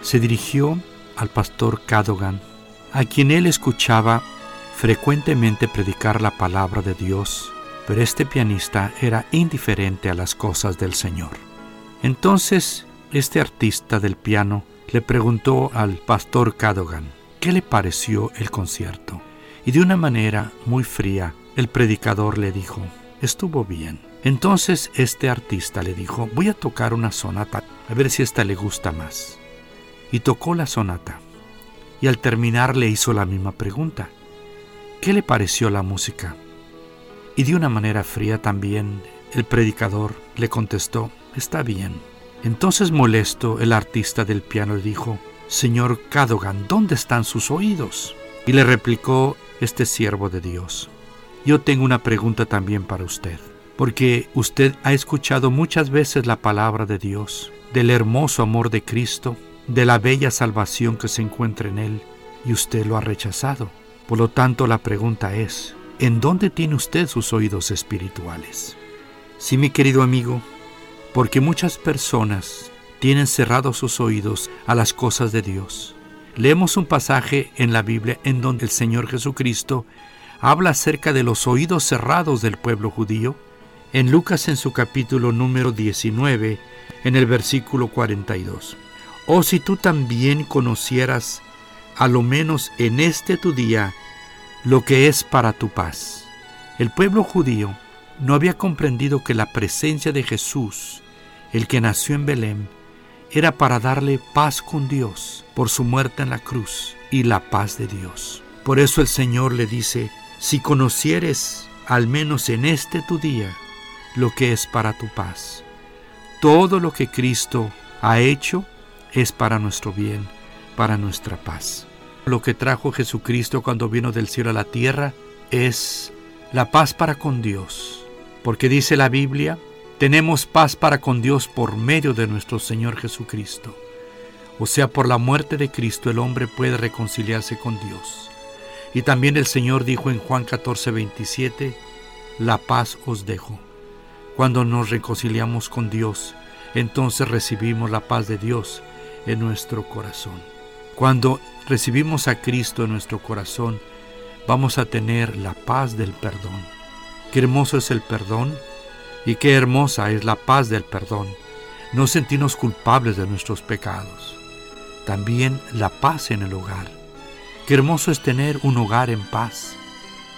se dirigió al pastor Cadogan, a quien él escuchaba frecuentemente predicar la palabra de Dios pero este pianista era indiferente a las cosas del Señor. Entonces, este artista del piano le preguntó al pastor Cadogan qué le pareció el concierto. Y de una manera muy fría, el predicador le dijo, estuvo bien. Entonces este artista le dijo, voy a tocar una sonata, a ver si esta le gusta más. Y tocó la sonata. Y al terminar le hizo la misma pregunta. ¿Qué le pareció la música? Y de una manera fría también el predicador le contestó, está bien. Entonces molesto el artista del piano le dijo, Señor Cadogan, ¿dónde están sus oídos? Y le replicó este siervo de Dios, yo tengo una pregunta también para usted, porque usted ha escuchado muchas veces la palabra de Dios, del hermoso amor de Cristo, de la bella salvación que se encuentra en Él, y usted lo ha rechazado. Por lo tanto, la pregunta es, ¿en dónde tiene usted sus oídos espirituales? Sí, mi querido amigo, porque muchas personas tienen cerrados sus oídos a las cosas de Dios. Leemos un pasaje en la Biblia en donde el Señor Jesucristo habla acerca de los oídos cerrados del pueblo judío. En Lucas en su capítulo número 19, en el versículo 42. Oh, si tú también conocieras, a lo menos en este tu día, lo que es para tu paz. El pueblo judío no había comprendido que la presencia de Jesús, el que nació en Belén, era para darle paz con Dios por su muerte en la cruz y la paz de Dios. Por eso el Señor le dice, si conocieres al menos en este tu día lo que es para tu paz. Todo lo que Cristo ha hecho es para nuestro bien, para nuestra paz. Lo que trajo Jesucristo cuando vino del cielo a la tierra es la paz para con Dios. Porque dice la Biblia, tenemos paz para con Dios por medio de nuestro Señor Jesucristo. O sea, por la muerte de Cristo el hombre puede reconciliarse con Dios. Y también el Señor dijo en Juan 14, 27, la paz os dejo. Cuando nos reconciliamos con Dios, entonces recibimos la paz de Dios en nuestro corazón. Cuando recibimos a Cristo en nuestro corazón, vamos a tener la paz del perdón. Qué hermoso es el perdón y qué hermosa es la paz del perdón. No sentirnos culpables de nuestros pecados. También la paz en el hogar. Qué hermoso es tener un hogar en paz.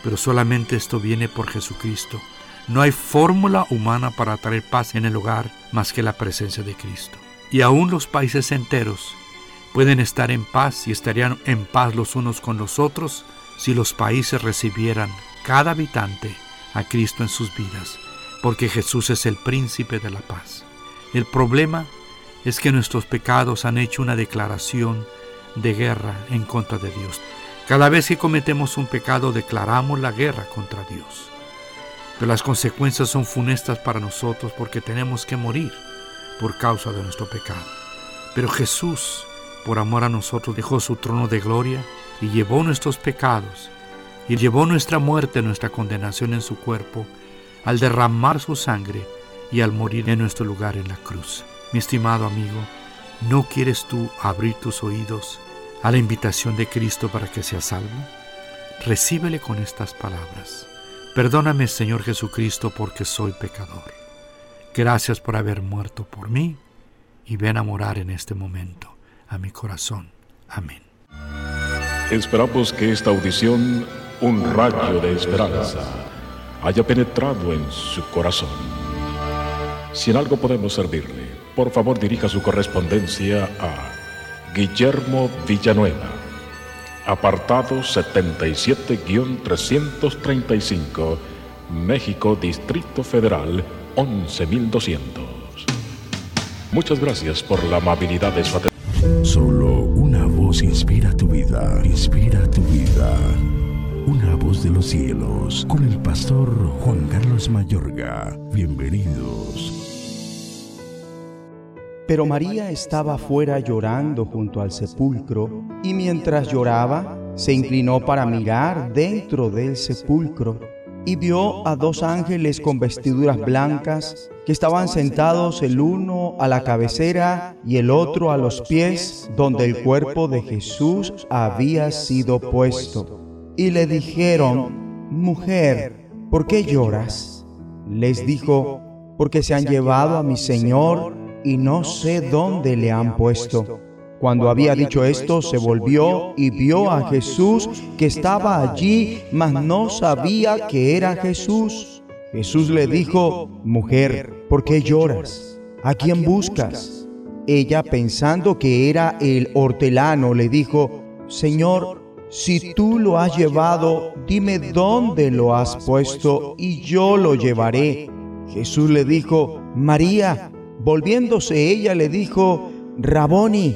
Pero solamente esto viene por Jesucristo. No hay fórmula humana para traer paz en el hogar más que la presencia de Cristo. Y aún los países enteros pueden estar en paz y estarían en paz los unos con los otros si los países recibieran cada habitante a Cristo en sus vidas, porque Jesús es el príncipe de la paz. El problema es que nuestros pecados han hecho una declaración de guerra en contra de Dios. Cada vez que cometemos un pecado declaramos la guerra contra Dios. Pero las consecuencias son funestas para nosotros porque tenemos que morir por causa de nuestro pecado. Pero Jesús, por amor a nosotros, dejó su trono de gloria y llevó nuestros pecados y llevó nuestra muerte, nuestra condenación en su cuerpo, al derramar su sangre y al morir en nuestro lugar en la cruz. Mi estimado amigo, ¿no quieres tú abrir tus oídos a la invitación de Cristo para que seas salvo? Recíbele con estas palabras. Perdóname, Señor Jesucristo, porque soy pecador. Gracias por haber muerto por mí y ven a morar en este momento a mi corazón. Amén. Esperamos que esta audición, un rayo de esperanza, haya penetrado en su corazón. Si en algo podemos servirle, por favor dirija su correspondencia a Guillermo Villanueva, apartado 77-335, México, Distrito Federal, 11200. Muchas gracias por la amabilidad de su atención. Solo una voz inspira tu vida, inspira tu vida. Una voz de los cielos, con el pastor Juan Carlos Mayorga. Bienvenidos. Pero María estaba afuera llorando junto al sepulcro, y mientras lloraba, se inclinó para mirar dentro del sepulcro, y vio a dos ángeles con vestiduras blancas que estaban sentados el uno a la cabecera y el otro a los pies donde el cuerpo de Jesús había sido puesto. Y le dijeron, Mujer, ¿por qué lloras? Les dijo, porque se han llevado a mi Señor y no sé dónde le han puesto. Cuando había dicho esto, se volvió y vio a Jesús que estaba allí, mas no sabía que era Jesús. Jesús le dijo, Mujer, ¿por qué lloras? ¿A quién buscas? Ella, pensando que era el hortelano, le dijo, Señor, si tú lo has llevado, dime dónde lo has puesto y yo lo llevaré. Jesús le dijo, María. Volviéndose ella le dijo, Raboni,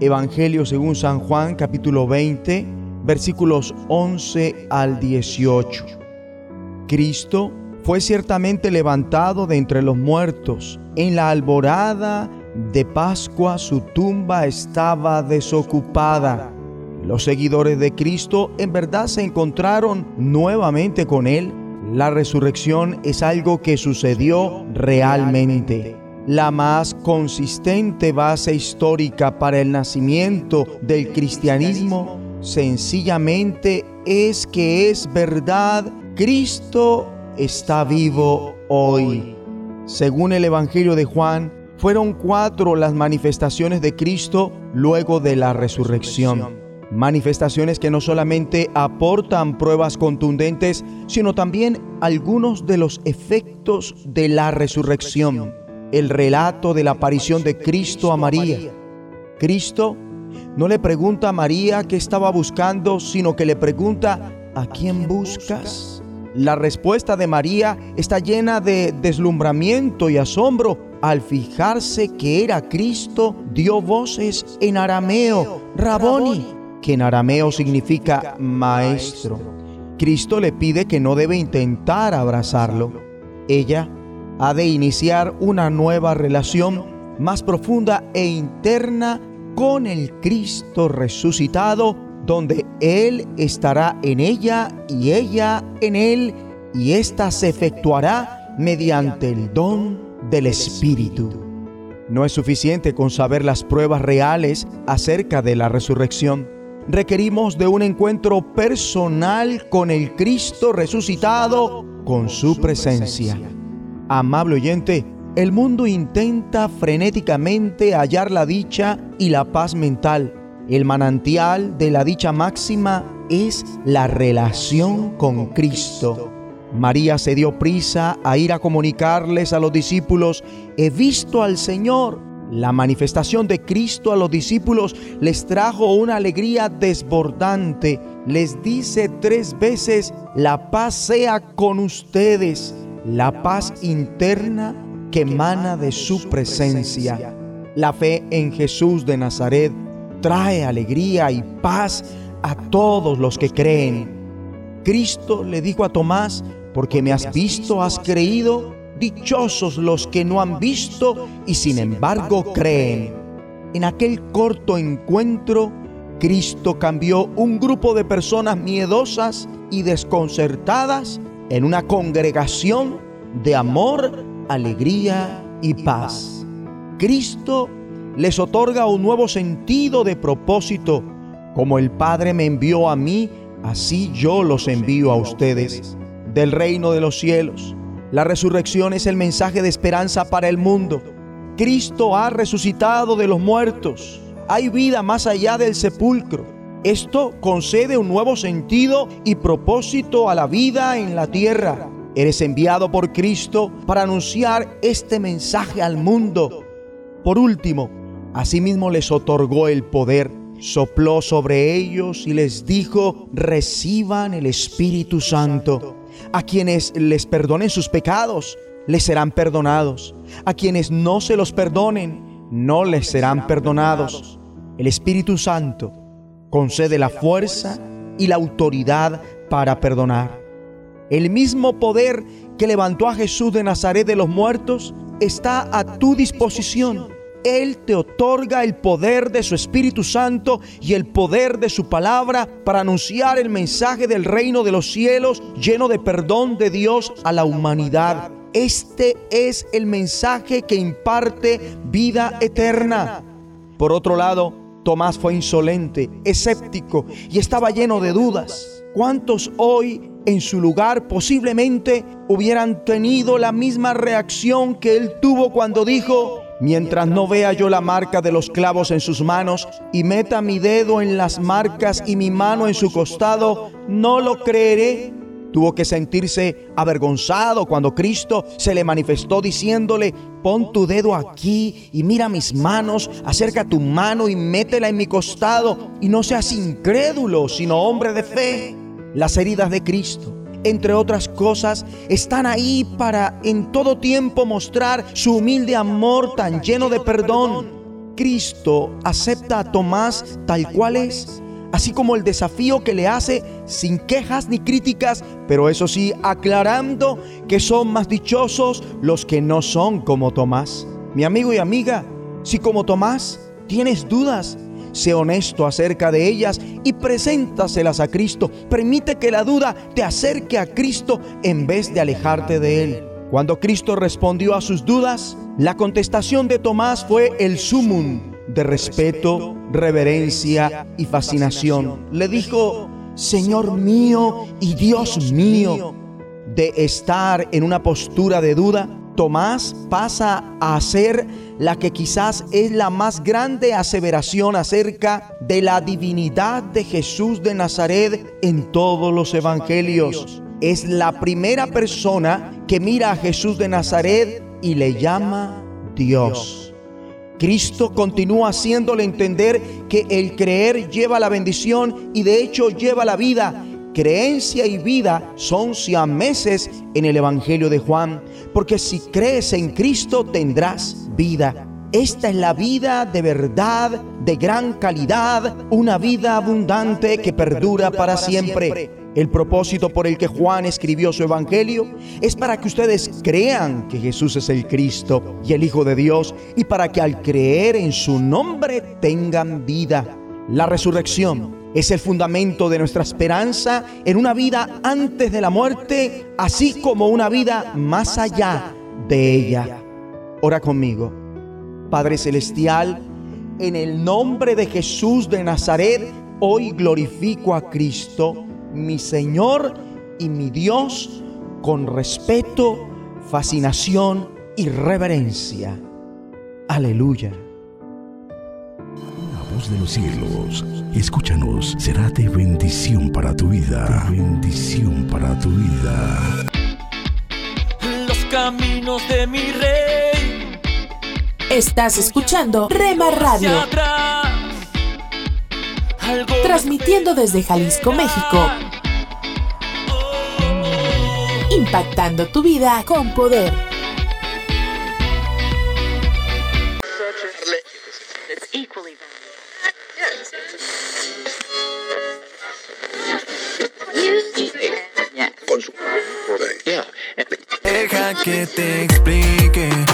Evangelio según San Juan capítulo 20 versículos 11 al 18. Cristo fue ciertamente levantado de entre los muertos. En la alborada de Pascua su tumba estaba desocupada. Los seguidores de Cristo en verdad se encontraron nuevamente con Él. La resurrección es algo que sucedió realmente. La más consistente base histórica para el nacimiento del cristianismo sencillamente es que es verdad, Cristo está vivo hoy. Según el Evangelio de Juan, fueron cuatro las manifestaciones de Cristo luego de la resurrección. Manifestaciones que no solamente aportan pruebas contundentes, sino también algunos de los efectos de la resurrección. El relato de la aparición de Cristo a María. Cristo no le pregunta a María qué estaba buscando, sino que le pregunta, ¿a quién buscas? La respuesta de María está llena de deslumbramiento y asombro. Al fijarse que era Cristo, dio voces en arameo, Raboni, que en arameo significa maestro. Cristo le pide que no debe intentar abrazarlo. Ella ha de iniciar una nueva relación más profunda e interna con el Cristo resucitado, donde Él estará en ella y ella en Él, y ésta se efectuará mediante el don del Espíritu. No es suficiente con saber las pruebas reales acerca de la resurrección requerimos de un encuentro personal con el Cristo resucitado, con su presencia. Amable oyente, el mundo intenta frenéticamente hallar la dicha y la paz mental. El manantial de la dicha máxima es la relación con Cristo. María se dio prisa a ir a comunicarles a los discípulos, he visto al Señor. La manifestación de Cristo a los discípulos les trajo una alegría desbordante. Les dice tres veces, la paz sea con ustedes, la paz interna que emana de su presencia. La fe en Jesús de Nazaret trae alegría y paz a todos los que creen. Cristo le dijo a Tomás, porque me has visto, has creído, dichosos los que no han visto y sin embargo creen. En aquel corto encuentro, Cristo cambió un grupo de personas miedosas y desconcertadas en una congregación de amor, alegría y paz. Cristo les otorga un nuevo sentido de propósito como el Padre me envió a mí, así yo los envío a ustedes. Del reino de los cielos. La resurrección es el mensaje de esperanza para el mundo. Cristo ha resucitado de los muertos. Hay vida más allá del sepulcro. Esto concede un nuevo sentido y propósito a la vida en la tierra. Eres enviado por Cristo para anunciar este mensaje al mundo. Por último, asimismo les otorgó el poder sopló sobre ellos y les dijo, reciban el Espíritu Santo. A quienes les perdonen sus pecados, les serán perdonados. A quienes no se los perdonen, no les serán perdonados. El Espíritu Santo concede la fuerza y la autoridad para perdonar. El mismo poder que levantó a Jesús de Nazaret de los muertos está a tu disposición él te otorga el poder de su Espíritu Santo y el poder de su palabra para anunciar el mensaje del reino de los cielos lleno de perdón de Dios a la humanidad. Este es el mensaje que imparte vida eterna. Por otro lado, Tomás fue insolente, escéptico y estaba lleno de dudas. ¿Cuántos hoy en su lugar posiblemente hubieran tenido la misma reacción que él tuvo cuando dijo, Mientras no vea yo la marca de los clavos en sus manos y meta mi dedo en las marcas y mi mano en su costado, no lo creeré. Tuvo que sentirse avergonzado cuando Cristo se le manifestó diciéndole, pon tu dedo aquí y mira mis manos, acerca tu mano y métela en mi costado y no seas incrédulo, sino hombre de fe. Las heridas de Cristo entre otras cosas, están ahí para en todo tiempo mostrar su humilde amor tan lleno de perdón. Cristo acepta a Tomás tal cual es, así como el desafío que le hace sin quejas ni críticas, pero eso sí, aclarando que son más dichosos los que no son como Tomás. Mi amigo y amiga, si como Tomás tienes dudas, Sé honesto acerca de ellas y preséntaselas a Cristo. Permite que la duda te acerque a Cristo en vez de alejarte de Él. Cuando Cristo respondió a sus dudas, la contestación de Tomás fue el sumum de respeto, reverencia y fascinación. Le dijo, Señor mío y Dios mío. De estar en una postura de duda, Tomás pasa a ser la que quizás es la más grande aseveración acerca de la divinidad de Jesús de Nazaret en todos los evangelios. Es la primera persona que mira a Jesús de Nazaret y le llama Dios. Cristo continúa haciéndole entender que el creer lleva la bendición y de hecho lleva la vida creencia y vida son siameses en el Evangelio de Juan, porque si crees en Cristo tendrás vida. Esta es la vida de verdad, de gran calidad, una vida abundante que perdura para siempre. El propósito por el que Juan escribió su Evangelio es para que ustedes crean que Jesús es el Cristo y el Hijo de Dios y para que al creer en su nombre tengan vida. La resurrección es el fundamento de nuestra esperanza en una vida antes de la muerte, así como una vida más allá de ella. Ora conmigo. Padre Celestial, en el nombre de Jesús de Nazaret, hoy glorifico a Cristo, mi Señor y mi Dios, con respeto, fascinación y reverencia. Aleluya de los cielos, escúchanos, será de bendición para tu vida. bendición para tu vida. caminos de mi rey. Estás escuchando Rema Radio. Transmitiendo desde Jalisco, México. Impactando tu vida con poder. Deja que te explique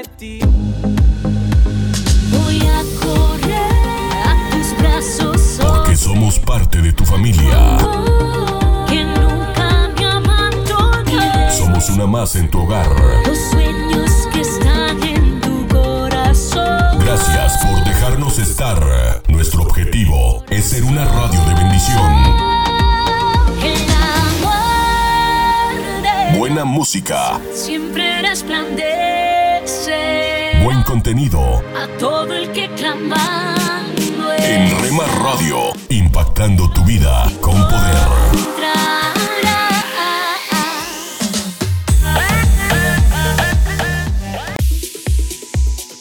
somos parte de tu familia. que nunca me abandones. Somos una más en tu hogar. Los sueños que están en tu corazón. Gracias por dejarnos estar. Nuestro objetivo es ser una radio de bendición. El amor de Buena música, siempre resplandece buen contenido. a todo el que clamando En Rema Radio, impactando tu vida con poder.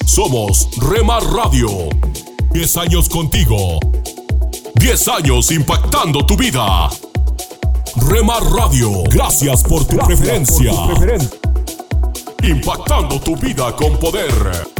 Somos Rema Radio. 10 años contigo. 10 años impactando tu vida. Rema Radio, gracias por tu preferencia. Impactando tu vida con poder.